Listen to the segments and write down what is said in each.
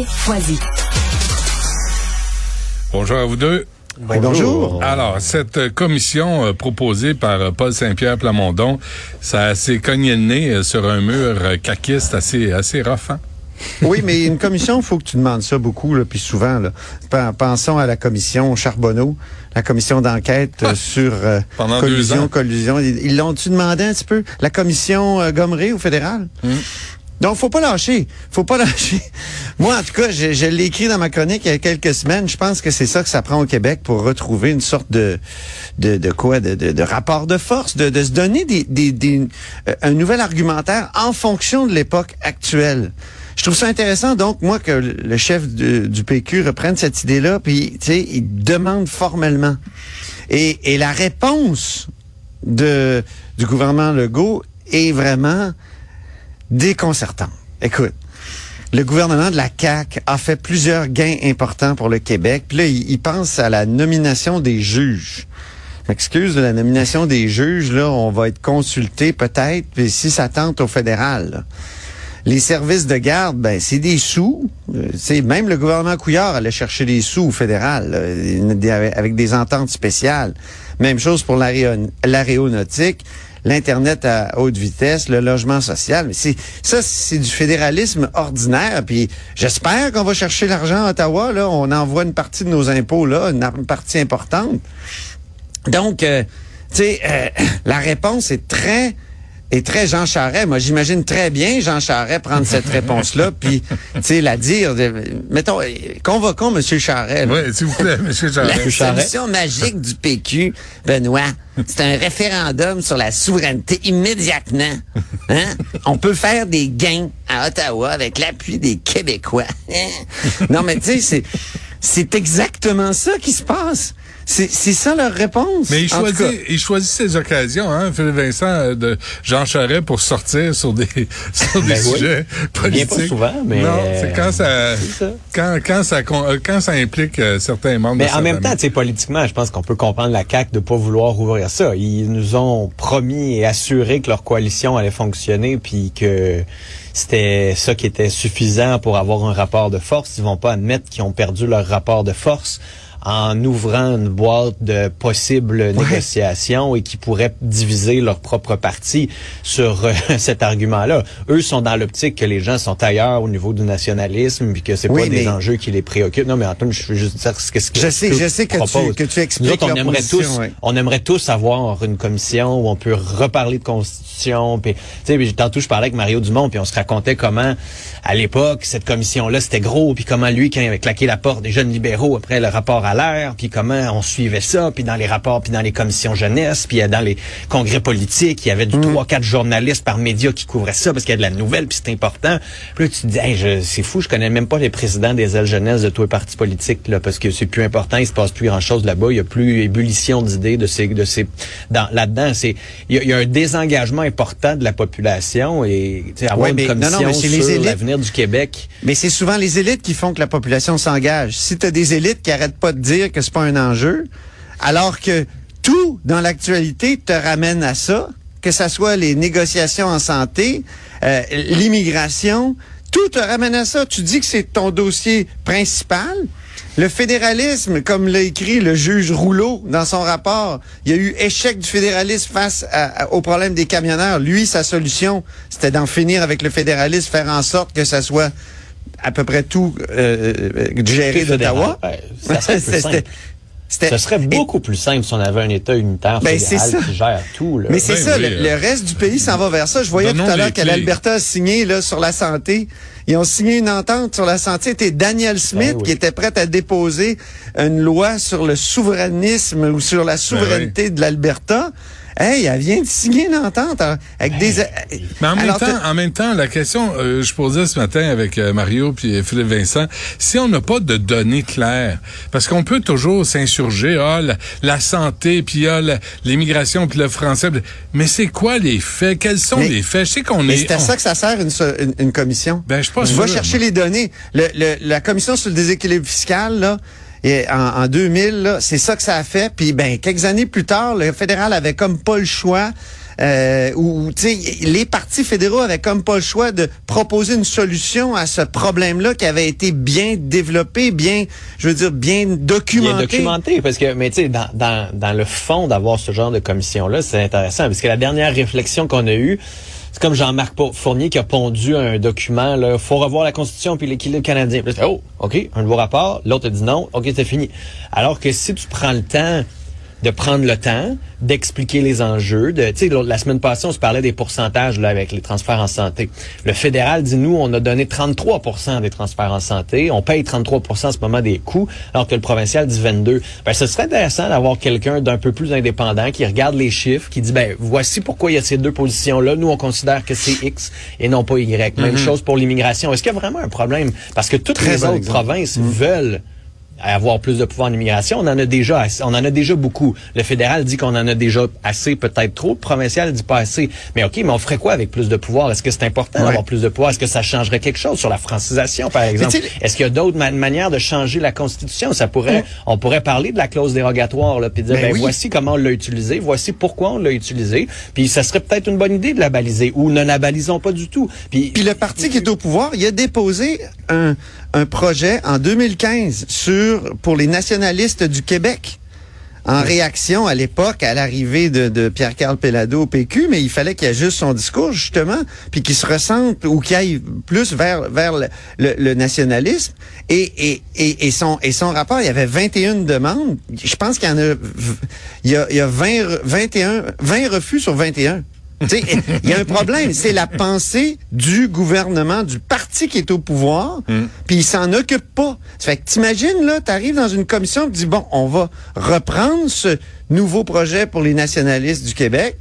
Foisy. Bonjour à vous deux. Oui, bonjour. Alors, cette commission euh, proposée par euh, Paul Saint-Pierre Plamondon, ça s'est cogné le nez euh, sur un mur euh, caquiste assez, assez rough, hein? Oui, mais une commission, il faut que tu demandes ça beaucoup, là, puis souvent. Là. Pen- Pensons à la commission Charbonneau, la commission d'enquête euh, sur euh, Pendant deux collusion, ans. collusion. Ils l'ont-tu demandé un petit peu? La commission euh, Gomery au fédéral? Donc, faut pas lâcher. Faut pas lâcher. Moi, en tout cas, je, je l'ai écrit dans ma chronique il y a quelques semaines. Je pense que c'est ça que ça prend au Québec pour retrouver une sorte de de, de quoi, de, de, de rapport de force, de, de se donner des, des, des- euh, un nouvel argumentaire en fonction de l'époque actuelle. Je trouve ça intéressant, donc, moi, que le chef du PQ reprenne cette idée-là, puis, tu sais, il demande formellement. Et, et la réponse de, du gouvernement Legault est vraiment déconcertant. Écoute, le gouvernement de la CAQ a fait plusieurs gains importants pour le Québec. Puis là, il, pense à la nomination des juges. Excuse de la nomination des juges, là, on va être consulté peut-être, puis si ça tente au fédéral. Les services de garde, ben c'est des sous. Euh, c'est même le gouvernement Couillard allait chercher des sous au fédéral avec des ententes spéciales. Même chose pour l'aéron- l'aéronautique, l'internet à haute vitesse, le logement social. Mais c'est ça, c'est du fédéralisme ordinaire. Puis j'espère qu'on va chercher l'argent à Ottawa. Là, on envoie une partie de nos impôts là, une partie importante. Donc, euh, tu sais, euh, la réponse est très est très Jean Charest. Moi, j'imagine très bien Jean Charest prendre cette réponse-là, puis, tu sais, la dire. de- mettons, convoquons M. Charest. là. Oui, s'il vous plaît, M. Charest. La solution magique du PQ, Benoît, c'est un référendum sur la souveraineté immédiatement. Hein? On peut faire des gains à Ottawa avec l'appui des Québécois. non, mais tu sais, c'est, c'est exactement ça qui se passe. C'est, c'est ça leur réponse. Mais il choisit, il choisit ses occasions, hein, Philippe Vincent, euh, de Jean Charest pour sortir sur des, sur des Ben oui. sujets Bien politiques. pas souvent, mais, Non, euh, c'est quand ça, c'est ça. quand, quand ça, euh, quand ça implique euh, certains membres Mais de en même temps, famille. sais, politiquement, je pense qu'on peut comprendre la CAQ de pas vouloir ouvrir ça. Ils nous ont promis et assuré que leur coalition allait fonctionner, puis que c'était ça qui était suffisant pour avoir un rapport de force. Ils vont pas admettre qu'ils ont perdu leur rapport de force en ouvrant une boîte de possibles négociations et qui pourraient diviser leur propre parti sur euh, cet argument-là. Eux sont dans l'optique que les gens sont ailleurs au niveau du nationalisme puis que c'est Oui, pas des enjeux qui les préoccupent. Non, mais Antoine, je veux juste dire ce que ce que Je sais- je sais que tu- que tu expliques Nous autres, on aimerait tous, on aimerait tous avoir une commission où on peut reparler de constitution. Puis, tu sais, tantôt je parlais avec Mario Dumont, puis on se racontait comment, à l'époque, cette commission-là c'était gros, puis comment lui, quand il avait claqué la porte des jeunes libéraux après le rapport à l'air, puis comment on suivait ça, puis dans les rapports, puis dans les commissions jeunesse, puis euh, dans les congrès politiques, il y avait du Mm. trois, quatre journalistes par média qui couvraient ça parce qu'il y a de la nouvelle, puis c'est important. Puis là, tu te dis, Hey, c'est fou, je connais même pas les présidents des ailes jeunesse de tous les partis politiques, là, parce que c'est plus important, il se passe plus grand-chose là-bas, il y a plus ébullition d'idées de ces, de ces, dans, là-dedans, c'est, il y, a, il y a un désengagement important de la population et, tu sais, avoir Ouais, mais- une non, non, commission mais sur l'avenir du Québec. Mais c'est souvent les élites qui font que la population s'engage. Si tu as des élites qui arrêtent pas de dire que c'est pas un enjeu, alors que tout dans l'actualité te ramène à ça, que ça soit les négociations en santé, euh, l'immigration, tout te ramène à ça. Tu dis que c'est ton dossier principal. Le fédéralisme, comme l'a écrit le juge Rouleau dans son rapport, il y a eu échec du fédéralisme face au problème des camionneurs. Lui, sa solution, c'était d'en finir avec le fédéralisme, faire en sorte que ça soit à peu près tout euh, euh, géré d'Ottawa. Serait c'était- Ce serait et- beaucoup plus simple si on avait un État unitaire Ben, c'est fédéral ça. qui gère tout. Là. Mais c'est Ben ça, oui, le, euh. le reste du pays s'en va vers ça. Je voyais tout à l'heure que l'Alberta a signé là, sur la santé. Ils ont signé une entente sur la santé. C'était Daniel Smith Ben oui. qui était prêt à déposer une loi sur le souverainisme ou sur la souveraineté de l'Alberta. Hey, elle vient de signer une entente hein, avec des... Mais en même, Alors, temps, en même temps, la question, euh, je posais ce matin avec euh, Mario puis euh, Philippe Vincent, si on n'a pas de données claires, parce qu'on peut toujours s'insurger, ah, la, la santé, puis ah, l'immigration, puis le français, mais c'est quoi les faits? Quels sont Mais- les faits? Je sais qu'on est... c'est à on- ça que ça sert une, une, une commission. Ben, je pas Tu vas chercher moi. les données. Le, le- la commission sur le déséquilibre fiscal, là, et en, en 2000, là, c'est ça que ça a fait. Puis, ben, quelques années plus tard, le fédéral avait comme pas le choix. Euh, sais, les partis fédéraux avaient comme pas le choix de proposer une solution à ce problème-là qui avait été bien développé, bien, je veux dire, bien Bien documenté. documenté, parce que, mais tu sais, dans, dans, dans le fond d'avoir ce genre de commission-là, c'est intéressant, parce que la dernière réflexion qu'on a eue, c'est comme Jean-Marc Fournier qui a pondu un document, là, faut revoir la Constitution puis l'équilibre canadien. Oh, OK, un nouveau rapport, l'autre a dit non, OK, c'est fini. Alors que si tu prends le temps de prendre le temps d'expliquer les enjeux. De, tu sais, l'autre- la semaine passée, on se parlait des pourcentages là, avec les transferts en santé. Le fédéral dit, nous, on a donné 33 des transferts en santé. On paye 33 en ce moment des coûts, alors que le provincial dit 22. Ben, ce serait intéressant d'avoir quelqu'un d'un peu plus indépendant qui regarde les chiffres, qui dit, ben, voici pourquoi il y a ces deux positions-là. Nous, on considère que c'est X et non pas Y. Même chose pour l'immigration. Est-ce qu'il y a vraiment un problème? Parce que toutes Très les bon autres exemple. provinces veulent avoir plus de pouvoir en immigration. On en a déjà assez- on en a déjà beaucoup. Le fédéral dit qu'on en a déjà assez, peut-être trop. Le provincial dit pas assez. Mais OK, mais on ferait quoi avec plus de pouvoir? Est-ce que c'est important Ouais. d'avoir plus de pouvoir? Est-ce que ça changerait quelque chose sur la francisation, par exemple? Est-ce qu'il y a d'autres ma- manières de changer la Constitution? Ça pourrait, on pourrait parler de la clause dérogatoire, là, puis dire, Ben ben, oui. voici comment on l'a utilisé, voici pourquoi on l'a utilisé, puis ça serait peut-être une bonne idée de la baliser, ou ne la balisons pas du tout. Puis, Puis le parti qui est au pouvoir, il a déposé un, un projet en 2015 sur pour les nationalistes du Québec. En réaction à l'époque à l'arrivée de, de Pierre-Carl Pellado au PQ, mais il fallait qu'il ajuste son discours justement, puis qu'il se ressente ou qu'il aille plus vers vers le, le- le nationalisme. Et, et, et, et son et son rapport, il y avait 21 demandes. Je pense qu'il y en a, il y a, il y a 20, re- 21, 20 refus sur 21. Il y a un problème, c'est la pensée du gouvernement, du parti qui est au pouvoir, puis il s'en occupe pas. Ça fait que t'imagines, là, t'arrives dans une commission, tu dis, bon, on va reprendre ce nouveau projet pour les nationalistes du Québec.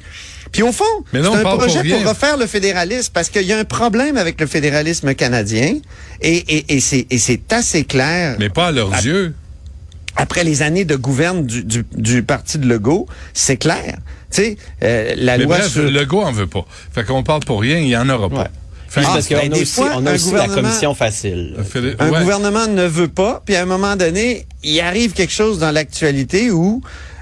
Puis au fond, c'est un pour projet pour, refaire le fédéralisme, parce qu'il y a un problème avec le fédéralisme canadien, et, et, et c'est assez clair Mais pas à leurs yeux. Après les années de gouverne du, du, du parti de Legault, c'est clair. Tu sais, euh, la Mais loi bref, sur... le go en veut pas. Fait qu'on parle pour rien, il y en aura pas. Ouais. Que- parce qu'on ben, a aussi, fois, on a un aussi la commission facile. Philippe- Un ouais. gouvernement ne veut pas, puis à un moment donné, il arrive quelque chose dans l'actualité où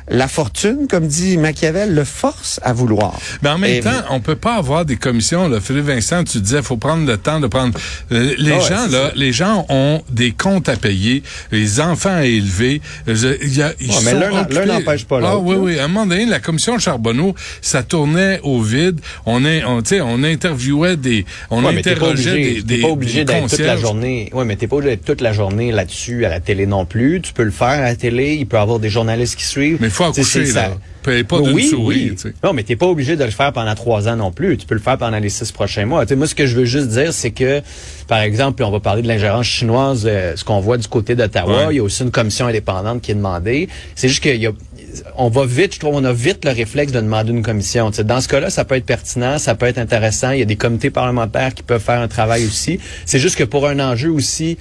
la fortune, comme dit Machiavel, le force à vouloir. Mais en même Et- temps, on peut pas avoir des commissions. Là. Philippe Vincent, tu disais, faut prendre le temps de prendre. Euh, les Ah gens là, ça. les gens ont des comptes à payer, les enfants à élever. Je- il y a- ils Ouais, mais sont l'un n'empêche pas Ah l'autre, oui, là. oui. À un moment donné, la commission Charbonneau, ça tournait au vide. On est, on, tu sais, on interviewait des, on Ouais, mais interrogeait obligé, des, t'es des, pas obligé d'être toute la journée. Ouais, mais t'es pas obligé d'être toute la journée là-dessus à la télé non plus. Tu peux le faire à la télé. Il peut y avoir des journalistes qui suivent. Mais faut Tu sais, accoucher, c'est là. Paye pas d'une oui, souris. Non, mais t'es pas obligé de le faire pendant trois ans non plus. Tu peux le faire pendant les six prochains mois. Tu sais, moi, ce que je veux juste dire, c'est que, par exemple, on va parler de l'ingérence chinoise, euh, ce qu'on voit du côté d'Ottawa. Ouais. Il y a aussi une commission indépendante qui est demandée. C'est juste qu'il y a on va vite, je trouve, on a vite le réflexe de demander une commission. Tu sais, dans ce cas-là, ça peut être pertinent, ça peut être intéressant. Il y a des comités parlementaires qui peuvent faire un travail aussi. C'est juste que pour un enjeu aussi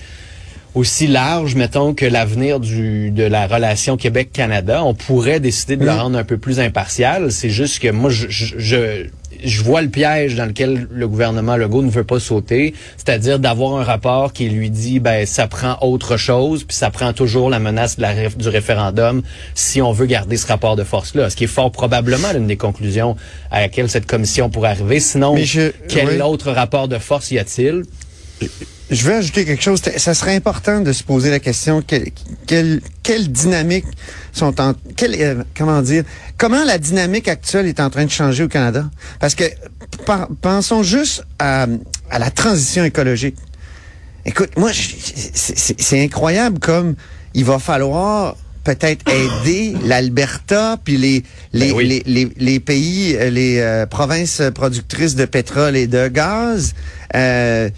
aussi large, mettons, que l'avenir du de la relation Québec-Canada, on pourrait décider de le rendre un peu plus impartial. C'est juste que moi, je, je, je, je vois le piège dans lequel le gouvernement Legault ne veut pas sauter, c'est-à-dire d'avoir un rapport qui lui dit, ben, ça prend autre chose, puis ça prend toujours la menace de la réf- du référendum si on veut garder ce rapport de force-là, ce qui est fort probablement l'une des conclusions à laquelle cette commission pourrait arriver. Sinon, je- quel oui. autre rapport de force y a-t-il? Je veux ajouter quelque chose. Ça serait important de se poser la question quelle, quelle, quelle dynamique sont en quelle, euh, comment dire comment la dynamique actuelle est en train de changer au Canada? Parce que par- pensons juste à, à la transition écologique. Écoute, moi, c'est- incroyable comme il va falloir peut-être aider l'Alberta puis les les, Ben oui. les, les les pays euh, les euh, provinces productrices de pétrole et de gaz. Euh,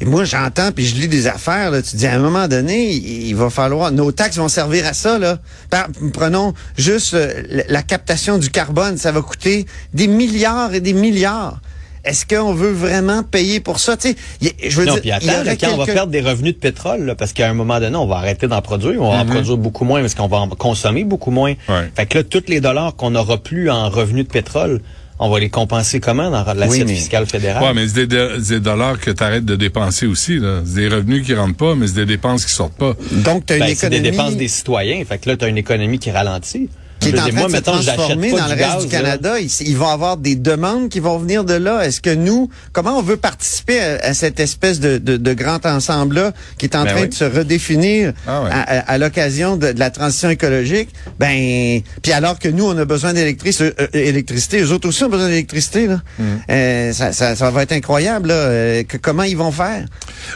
Et moi, j'entends, puis je lis des affaires, là, tu dis, à un moment donné, il, il va falloir... Nos taxes vont servir à ça, là. Par- prenons juste euh, la, captation du carbone, ça va coûter des milliards et des milliards. Est-ce qu'on veut vraiment payer pour ça? Tu sais, y je veux Non, dire, puis il y attends, quand on va perdre des revenus de pétrole, là, parce qu'à un moment donné, on va arrêter d'en produire, on va en produire beaucoup moins parce qu'on va en consommer beaucoup moins. Ouais. Fait que là, tous les dollars qu'on n'aura plus en revenus de pétrole, on va les compenser comment dans l'assiette Oui, mais- fiscale fédérale? Ouais, mais c'est des, c'est des dollars que tu arrêtes de dépenser aussi. là. C'est des revenus qui rentrent pas, mais c'est des dépenses qui sortent pas. Donc, tu as une Ben, c'est économie... des dépenses des citoyens. Fait que là, tu as une économie qui ralentit. Qui est en train moi, de se mettons, transformer dans le reste gaz, du. Canada. Il, il va y avoir des demandes qui vont venir de là. Est-ce que nous, comment on veut participer à, à cette espèce de, de, de grand ensemble-là qui est en Ben train oui. de se redéfinir Ah ouais. à, à- à l'occasion de, de la transition écologique? Ben, puis alors que nous, on a besoin d'électricité, euh, électricité, eux autres aussi ont besoin d'électricité. Là. Mm. Euh, ça, ça, ça va être incroyable. Là, euh, que- comment ils vont faire?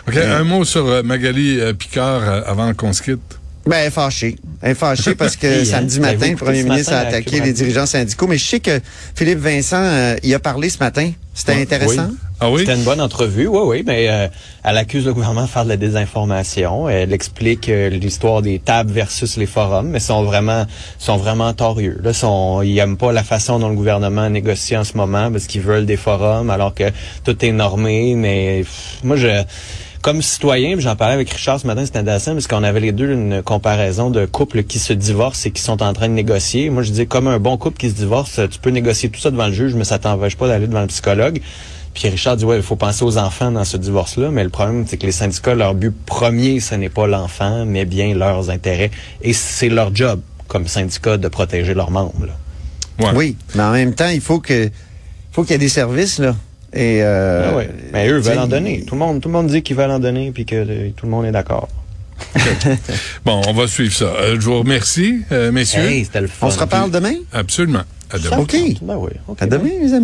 OK, un mot sur euh, Magali euh, Picard euh, avant qu'on se quitte. Ben, elle est fâchée. Elle est fâchée parce que Oui, samedi hein? matin, le premier ministre a matin attaqué les dirigeants syndicaux. Mais je sais que Philippe Vincent, euh, il a parlé ce matin. C'était intéressant. Oui. Ah oui? C'était une bonne entrevue, oui, oui, mais euh, elle accuse le gouvernement de faire de la désinformation. Elle explique euh, l'histoire des tables versus les forums, mais sont vraiment sont vraiment torieux. Là, sont, ils aiment pas la façon dont le gouvernement négocie en ce moment parce qu'ils veulent des forums alors que tout est normé. Mais pff, moi, je comme citoyen, puis j'en parlais avec Richard ce matin, c'était intéressant parce qu'on avait les deux une comparaison de couples qui se divorcent et qui sont en train de négocier. Moi, je dis comme un bon couple qui se divorce, tu peux négocier tout ça devant le juge, mais ça t'empêche pas d'aller devant le psychologue. Puis Richard dit ouais, il faut penser aux enfants dans ce divorce-là, mais le problème c'est que les syndicats, leur but premier, ce n'est pas l'enfant, mais bien leurs intérêts, et c'est leur job comme syndicat de protéger leurs membres. là. Ouais. Oui, mais en même temps, il faut que faut qu'il y ait des services là. Et euh, Ah ouais. Mais eux veulent en donner. Tout le monde, tout le monde dit qu'ils veulent en donner, puis que euh, tout le monde est d'accord. Bon, on va suivre ça. Euh, je vous remercie, euh, messieurs. Hey, c'était le fun. On se reparle demain? Absolument. À demain. OK. Ben oui. OK. À demain, les amis.